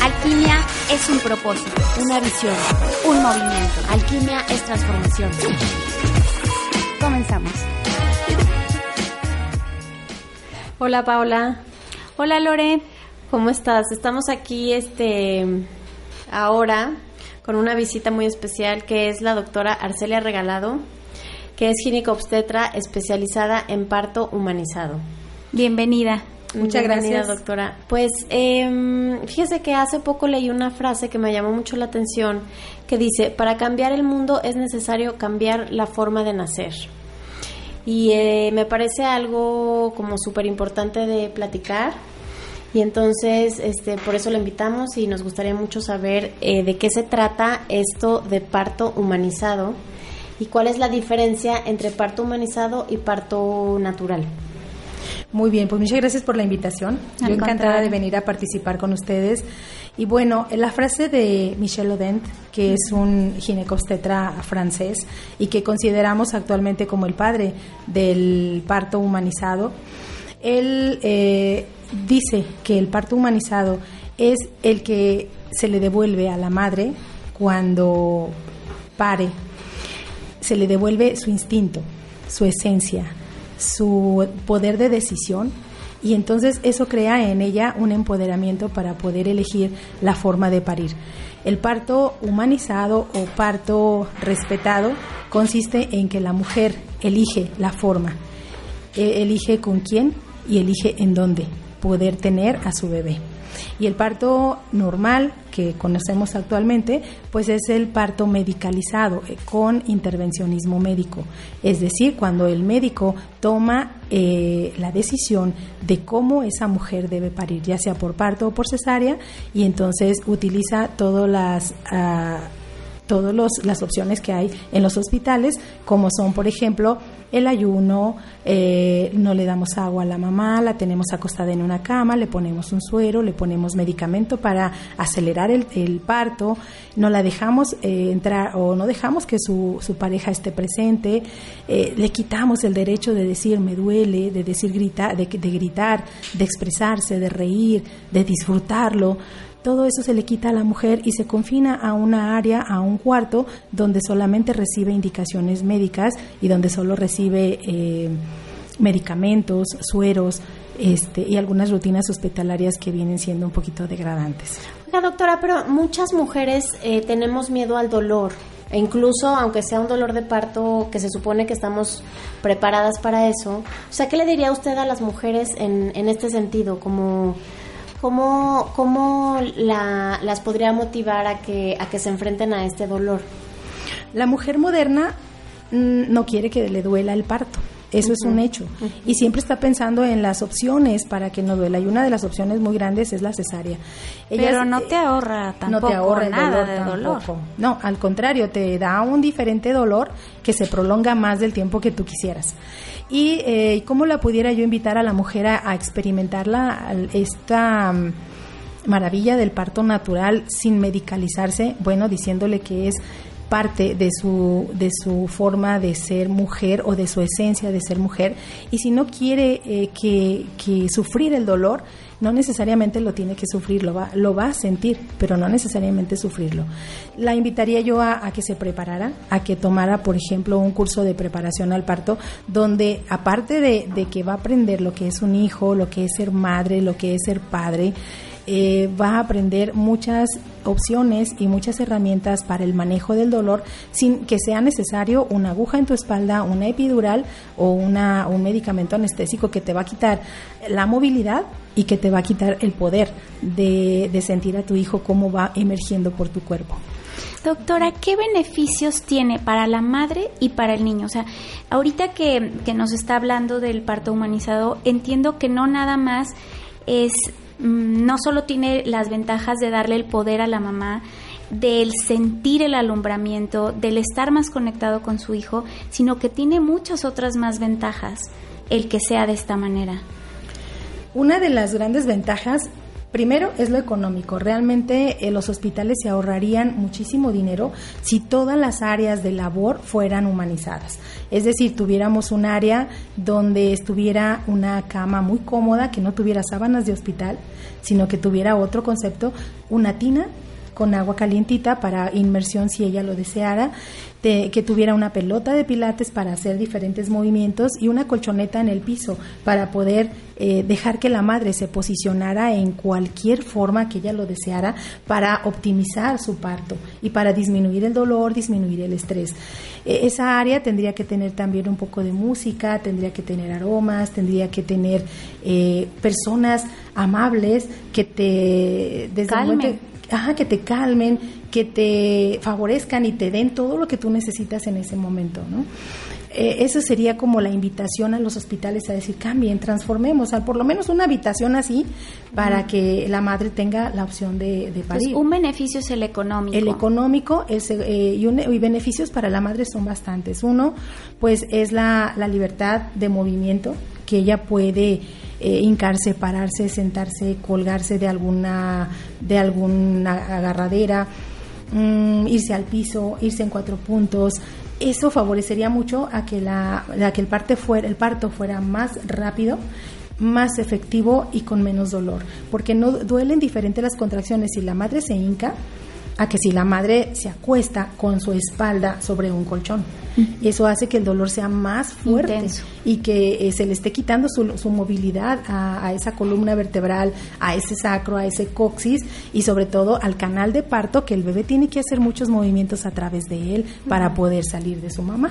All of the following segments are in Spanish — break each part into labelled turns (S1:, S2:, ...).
S1: Alquimia. Es un propósito, una visión, un movimiento. Alquimia es transformación. Comenzamos.
S2: Hola Paula.
S1: Hola Lore.
S2: ¿Cómo estás? Estamos aquí este ahora con una visita muy especial que es la doctora Arcelia Regalado, que es ginecobstetra especializada en parto humanizado.
S1: Bienvenida.
S2: Muchas gracias, doctora. Pues eh, fíjese que hace poco leí una frase que me llamó mucho la atención, que dice, para cambiar el mundo es necesario cambiar la forma de nacer. Y eh, me parece algo como súper importante de platicar. Y entonces, este, por eso la invitamos y nos gustaría mucho saber eh, de qué se trata esto de parto humanizado y cuál es la diferencia entre parto humanizado y parto natural.
S3: Muy bien, pues muchas gracias por la invitación.
S1: Al
S3: Yo encantada
S1: contrario.
S3: de venir a participar con ustedes. Y bueno, la frase de Michel Odent, que es un ginecobstetra francés y que consideramos actualmente como el padre del parto humanizado, él eh, dice que el parto humanizado es el que se le devuelve a la madre cuando pare se le devuelve su instinto, su esencia, su poder de decisión y entonces eso crea en ella un empoderamiento para poder elegir la forma de parir. El parto humanizado o parto respetado consiste en que la mujer elige la forma, e- elige con quién y elige en dónde poder tener a su bebé. Y el parto normal que conocemos actualmente, pues es el parto medicalizado eh, con intervencionismo médico. Es decir, cuando el médico toma eh, la decisión de cómo esa mujer debe parir, ya sea por parto o por cesárea, y entonces utiliza todas las... ah, todas las opciones que hay en los hospitales, como son, por ejemplo, el ayuno, eh, no le damos agua a la mamá, la tenemos acostada en una cama, le ponemos un suero, le ponemos medicamento para acelerar el, el parto, no la dejamos eh, entrar o no dejamos que su, su pareja esté presente, eh, le quitamos el derecho de decir me duele, de decir grita, de, de gritar, de expresarse, de reír, de disfrutarlo todo eso se le quita a la mujer y se confina a una área, a un cuarto, donde solamente recibe indicaciones médicas y donde solo recibe eh, medicamentos, sueros este, y algunas rutinas hospitalarias que vienen siendo un poquito degradantes.
S2: Oiga, doctora, pero muchas mujeres eh, tenemos miedo al dolor. E incluso, aunque sea un dolor de parto, que se supone que estamos preparadas para eso. O sea, ¿qué le diría usted a las mujeres en, en este sentido? Como, ¿Cómo, cómo la- las podría motivar a que, a que se enfrenten a este dolor?
S3: La mujer moderna mm, no quiere que le duela el parto. Eso es un hecho. Y siempre está pensando en las opciones para que no duela. Y una de las opciones muy grandes es la cesárea.
S1: Pero no
S3: eh,
S1: te ahorra tampoco
S3: no te ahorra el dolor
S1: de
S3: tampoco.
S1: dolor.
S3: No, al contrario, te da un diferente dolor que se prolonga más del tiempo que tú quisieras. Y eh, cómo la pudiera yo invitar a la mujer a, a experimentarla al- esta mm, maravilla del parto natural sin medicalizarse, bueno, diciéndole que es parte de su, de su forma de ser mujer o de su esencia de ser mujer. Y si no quiere eh, que, que sufrir el dolor, no necesariamente lo tiene que sufrir, lo va, lo va a sentir, pero no necesariamente sufrirlo. La invitaría yo a, a que se preparara, a que tomara, por ejemplo, un curso de preparación al parto, donde aparte de, de que va a aprender lo que es un hijo, lo que es ser madre, lo que es ser padre, eh, va a aprender muchas opciones y muchas herramientas para el manejo del dolor sin que sea necesario una aguja en tu espalda, una epidural o una, un medicamento anestésico que te va a quitar la movilidad y que te va a quitar el poder de, de sentir a tu hijo cómo va emergiendo por tu cuerpo.
S1: Doctora, ¿qué beneficios tiene para la madre y para el niño? O sea, ahorita que, que nos está hablando del parto humanizado, entiendo que no nada más es
S4: no solo tiene las ventajas de darle el poder a la mamá, del sentir el alumbramiento, del estar más conectado con su hijo, sino que tiene muchas otras más ventajas el que sea de esta manera.
S3: Una de las grandes ventajas Primero es lo económico. Realmente eh, los hospitales se ahorrarían muchísimo dinero si todas las áreas de labor fueran humanizadas. Es decir, tuviéramos un área donde estuviera una cama muy cómoda, que no tuviera sábanas de hospital, sino que tuviera otro concepto, una tina con agua calientita para inmersión si ella lo deseara, que tuviera una pelota de pilates para hacer diferentes movimientos y una colchoneta en el piso para poder eh, dejar que la madre se posicionara en cualquier forma que ella lo deseara para optimizar su parto y para disminuir el dolor, disminuir el estrés. E, esa área tendría que tener también un poco de música, tendría que tener aromas, tendría que tener eh, personas amables que te ajá, que te calmen, que te favorezcan y te den todo lo que tú necesitas en ese momento, ¿no? Eh, eso sería como la invitación a los hospitales a decir, cambien, transformemos, por lo menos una habitación así para que la madre tenga la opción de, de parir.
S4: Pues un beneficio es el económico.
S3: El económico es, eh, y, y, beneficios para la madre son bastantes. Uno, pues es la, la libertad de movimiento que ella puede eh, hincarse, pararse, sentarse, colgarse de alguna, de alguna agarradera, mm, irse al piso, irse en cuatro puntos. Eso favorecería mucho a que, la, a que el, parte fuera, el parto fuera más rápido, más efectivo y con menos dolor, porque no duelen diferentes las contracciones si la madre se hinca a que si la madre se acuesta con su espalda sobre un colchón. Eso hace que el dolor sea más fuerte y que eh, se le esté quitando su, su movilidad a, esa columna vertebral, a ese sacro, a ese coxis y sobre todo al canal de parto que el bebé tiene que hacer muchos movimientos a través de él para poder salir de su mamá.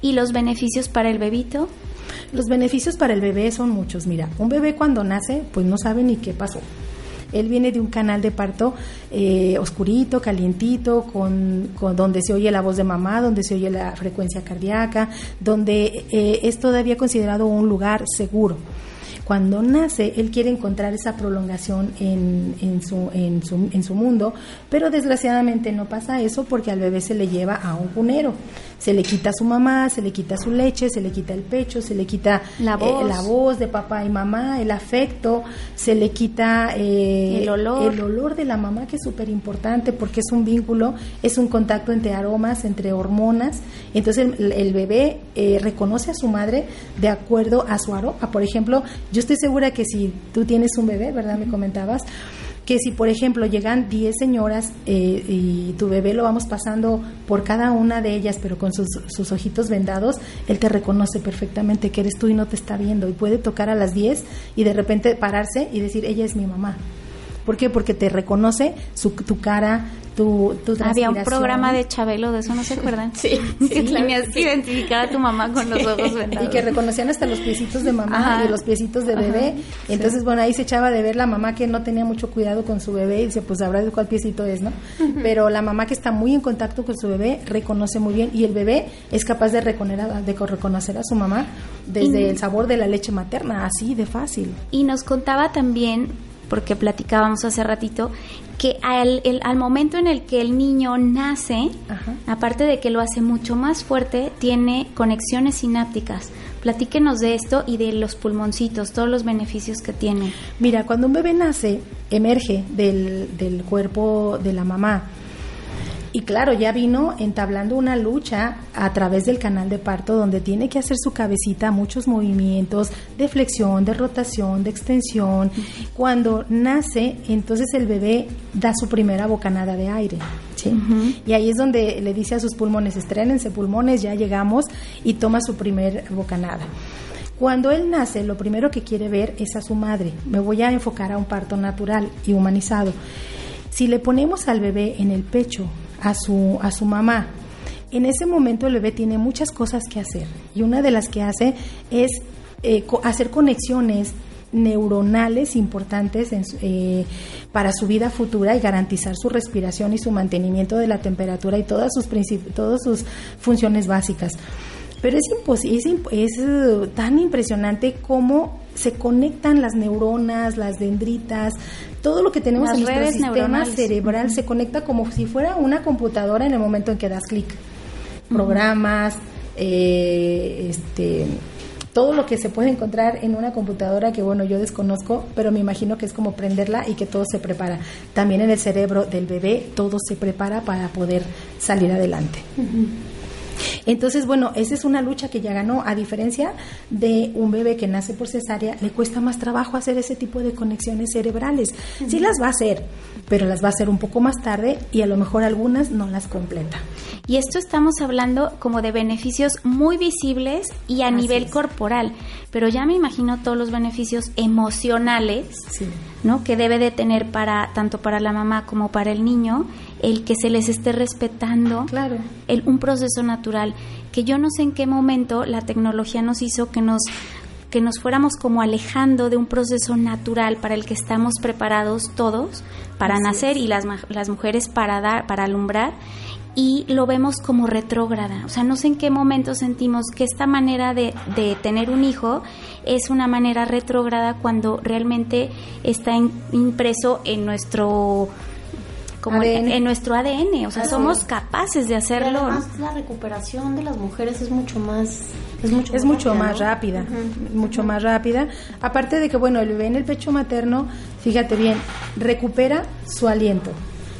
S4: ¿Y los beneficios para el bebito?
S3: Los beneficios para el bebé son muchos. Mira, un bebé cuando nace pues no sabe ni qué pasó él viene de un canal de parto eh, oscurito, calientito, con, donde se oye la voz de mamá, donde se oye la frecuencia cardíaca, donde eh, es todavía considerado un lugar seguro. Cuando nace, él quiere encontrar esa prolongación en, en, su, en, su, en su mundo, pero desgraciadamente no pasa eso porque al bebé se le lleva a un cunero. Se le quita a su mamá, se le quita su leche, se le quita el pecho, se le quita
S4: la
S3: eh,
S4: voz,
S3: la voz de papá y mamá, el afecto, se le quita
S4: eh, el, olor.
S3: el olor de la mamá, que es súper importante porque es un vínculo, es un contacto entre aromas, entre hormonas. Entonces el, bebé eh, reconoce a su madre de acuerdo a su aroma. Por ejemplo, yo estoy segura que si tú tienes un bebé, ¿verdad? Me comentabas que si por ejemplo llegan 10 señoras eh, y tu bebé lo vamos pasando por cada una de ellas, pero con sus, sus, ojitos vendados, él te reconoce perfectamente que eres tú y no te está viendo y puede tocar a las 10 y de repente pararse y decir, ella es mi mamá. ¿Por qué? Porque te reconoce su, tu cara, tu, tu
S4: Había un programa de Chabelo, de eso no se acuerdan.
S2: sí,
S4: sí tenías que identificar a tu mamá con los ojos vendados.
S3: Y que reconocían hasta los piecitos de mamá y los piecitos de bebé. Entonces, bueno, ahí se echaba de ver la mamá que no tenía mucho cuidado con su bebé y dice, pues sabrá de cuál piecito es, ¿no? Pero la mamá que está muy en contacto con su bebé reconoce muy bien y el bebé es capaz de reconocer a, de reconocer a su mamá desde el sabor de la leche materna, así de fácil.
S4: Y nos contaba también porque platicábamos hace ratito, que al, al momento en el que el niño nace, aparte de que lo hace mucho más fuerte, tiene conexiones sinápticas. Platíquenos de esto y de los pulmoncitos, todos los beneficios que tiene.
S3: Mira, cuando un bebé nace, emerge del, del cuerpo de la mamá y claro, ya vino entablando una lucha a través del canal de parto donde tiene que hacer su cabecita muchos movimientos de flexión, de rotación, de extensión. Cuando nace, entonces el bebé da su primera bocanada de aire. Y ahí es donde le dice a sus pulmones, estrenense pulmones, ya llegamos, y toma su primer bocanada. Cuando él nace, lo primero que quiere ver es a su madre. Me voy a enfocar a un parto natural y humanizado. Si le ponemos al bebé en el pecho a su, a su mamá. En ese momento el bebé tiene muchas cosas que hacer y una de las que hace es eh, hacer conexiones neuronales importantes eh, para su vida futura y garantizar su respiración y su mantenimiento de la temperatura y todas sus, todas sus funciones básicas. Pero es, es, es eh, tan impresionante cómo se conectan las neuronas, las dendritas, todo lo que tenemos en nuestro sistema cerebral se conecta como si fuera una computadora en el momento en que das clic. Programas, eh, este todo lo que se puede encontrar en una computadora que bueno yo desconozco pero me imagino que es como prenderla y que todo se prepara. También en el cerebro del bebé todo se prepara para poder salir adelante entonces, bueno, esa es una lucha que ya ganó, a diferencia de un bebé que nace por cesárea, le cuesta más trabajo hacer ese tipo de conexiones cerebrales. Sí las va a hacer, pero las va a hacer un poco más tarde y a lo mejor algunas no las completa.
S4: Y esto estamos hablando como de beneficios muy visibles y a nivel corporal, pero ya me imagino todos los beneficios emocionales, ¿no? Que debe de tener para tanto para la mamá como para el niño el que se les esté respetando
S3: claro.
S4: el, un proceso natural que yo no sé en qué momento la tecnología nos hizo que nos que nos fuéramos como alejando de un proceso natural para el que estamos preparados todos para nacer y las, las mujeres para dar para alumbrar y lo vemos como retrógrada. O sea, no sé en qué momento sentimos que esta manera de, de tener un hijo es una manera retrógrada cuando realmente está impreso en nuestro como En, nuestro ADN, o sea, somos capaces de hacerlo.
S2: además, la recuperación de las mujeres es mucho más
S3: es mucho, es más, mucho rápida, más rápida, mucho más rápida. Aparte de que bueno, el bebé en el pecho materno, fíjate bien, recupera su aliento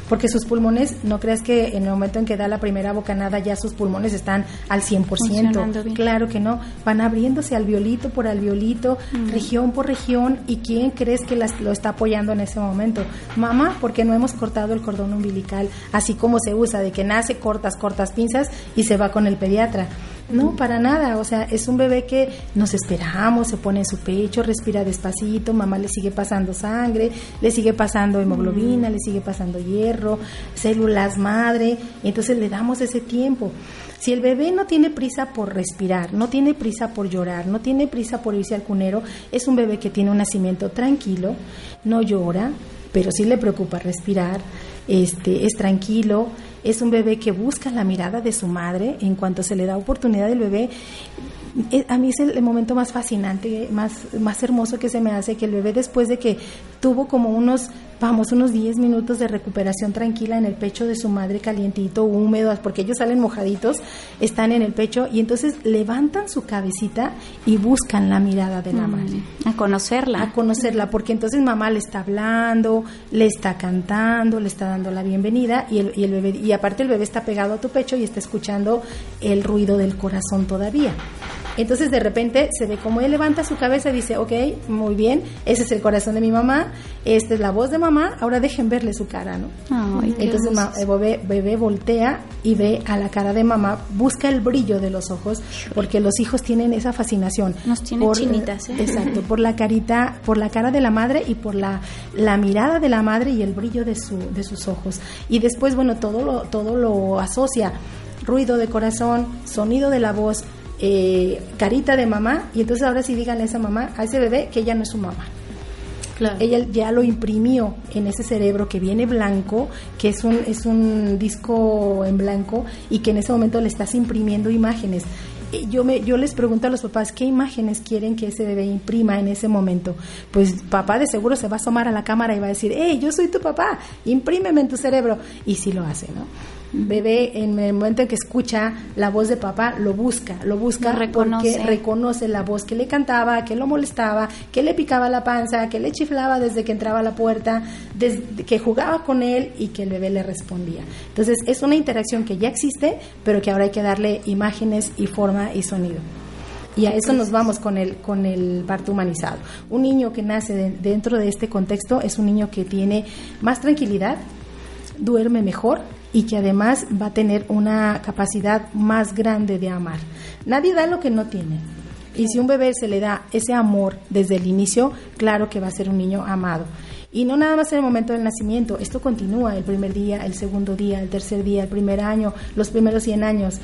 S3: porque sus pulmones, no creas que en el momento en que da la primera bocanada ya sus pulmones están al 100%. Claro que no, van abriéndose alveolito por alveolito, región por región, y quién crees que las, lo está apoyando en ese momento? Mamá, porque no hemos cortado el cordón umbilical, así como se usa, de que nace, cortas, cortas pinzas y se va con el pediatra. No, para nada. O sea, es un bebé que nos esperamos, se pone en su pecho, respira despacito, mamá le sigue pasando sangre, le sigue pasando hemoglobina, le sigue pasando hierro, células madre, y entonces le damos ese tiempo. Si el bebé no tiene prisa por respirar, no tiene prisa por llorar, no tiene prisa por irse al cunero, es un bebé que tiene un nacimiento tranquilo, no llora, pero sí le preocupa respirar, este, es tranquilo, es un bebé que busca la mirada de su madre en cuanto se le da oportunidad del bebé. Eh, a mí es el, momento más fascinante, más, más hermoso que se me hace, que el bebé después de que tuvo como unos vamos, unos 10 minutos de recuperación tranquila en el pecho de su madre calientito, húmedo, porque ellos salen mojaditos, están en el pecho y entonces levantan su cabecita y buscan la mirada de la mm, madre.
S4: A conocerla.
S3: A conocerla, porque entonces mamá le está hablando, le está cantando, le está dando la bienvenida y el, y el bebé, y aparte el bebé está pegado a tu pecho y está escuchando el ruido del corazón todavía. Entonces de repente se ve como él levanta su cabeza y dice, ok, muy bien, ese es el corazón de mi mamá, esta es la voz de mamá, ahora dejen verle su cara, ¿no? Entonces el bebé, bebé voltea y ve a la cara de mamá, busca el brillo de los ojos, porque los hijos tienen esa fascinación.
S4: Nos tienen chinitas, ¿eh?
S3: Exacto, por la carita, por la cara de la madre y por la, la mirada de la madre y el brillo de, su, de sus ojos. Y después, bueno, todo lo, todo lo asocia ruido de corazón, sonido de la voz, eh, carita de mamá y entonces ahora sí díganle a esa mamá, a ese bebé que ella no es su mamá. Ella ya lo imprimió en ese cerebro que viene blanco, que es un, es un disco en blanco y que en ese momento le estás imprimiendo imágenes. Yo, me, yo les pregunto a los papás, ¿qué imágenes quieren que ese bebé imprima en ese momento? Pues papá de seguro se va a asomar a la cámara y va a decir, hey, yo soy tu papá, imprímeme en tu cerebro. Y sí lo hace, ¿no? Bebé en el momento en que escucha la voz de papá lo busca, lo busca
S4: reconoce.
S3: porque reconoce la voz que le cantaba, que lo molestaba, que le picaba la panza, que le chiflaba desde que entraba a la puerta, desde que jugaba con él y que el bebé le respondía. Entonces es una interacción que ya existe, pero que ahora hay que darle imágenes y forma y sonido. Y a eso nos vamos con el, con el parto humanizado. Un niño que nace dentro de este contexto es un niño que tiene más tranquilidad, duerme mejor, y que además va a tener una capacidad más grande de amar. Nadie da lo que no tiene. Y si un bebé se le da ese amor desde el inicio, claro que va a ser un niño amado. Y no nada más en el momento del nacimiento, esto continúa el primer día, el segundo día, el tercer día, el primer año, los primeros 100 años.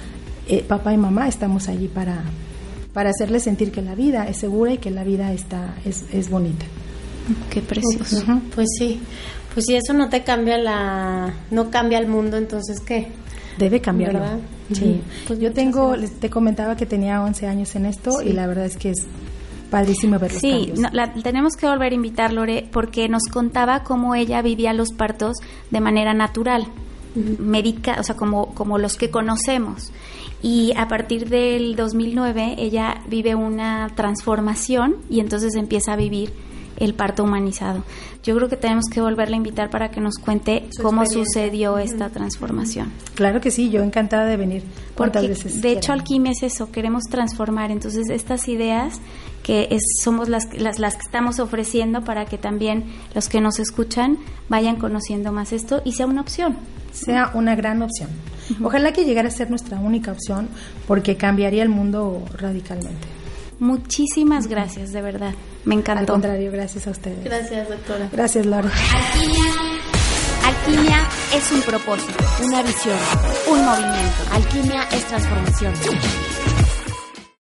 S3: Eh, papá y mamá estamos allí para, para hacerles sentir que la vida es segura y que la vida está, es, es bonita.
S4: Qué precioso.
S2: Pues sí. Pues si eso no te cambia la, no cambia el mundo, entonces ¿qué?
S3: debe cambiarlo. Sí. Pues yo tengo, te comentaba que tenía 11 años en esto y la verdad es que es padrísimo ver los
S4: sí, tenemos que volver a invitar, Lore, porque nos contaba cómo ella vivía los partos de manera natural, médica, o sea, como, como los que conocemos. Y a partir del 2009 ella vive una transformación y entonces empieza a vivir el parto humanizado. Yo creo que tenemos que volverla a invitar para que nos cuente cómo sucedió esta transformación.
S3: Claro que sí, yo encantada de venir.
S4: Porque de hecho alquimia es eso, queremos transformar. Entonces estas ideas que es, somos las, las, las que estamos ofreciendo para que también los que nos escuchan vayan conociendo más esto y sea una opción.
S3: Sea una gran opción. Ojalá que llegara a ser nuestra única opción porque cambiaría el mundo radicalmente.
S4: Muchísimas gracias, de verdad. Me encantó. Al
S3: contrario, gracias a ustedes.
S2: Gracias, doctora.
S3: Gracias, Laura.
S1: Alquimia. Alquimia es un propósito, una visión, un movimiento. Alquimia es transformación.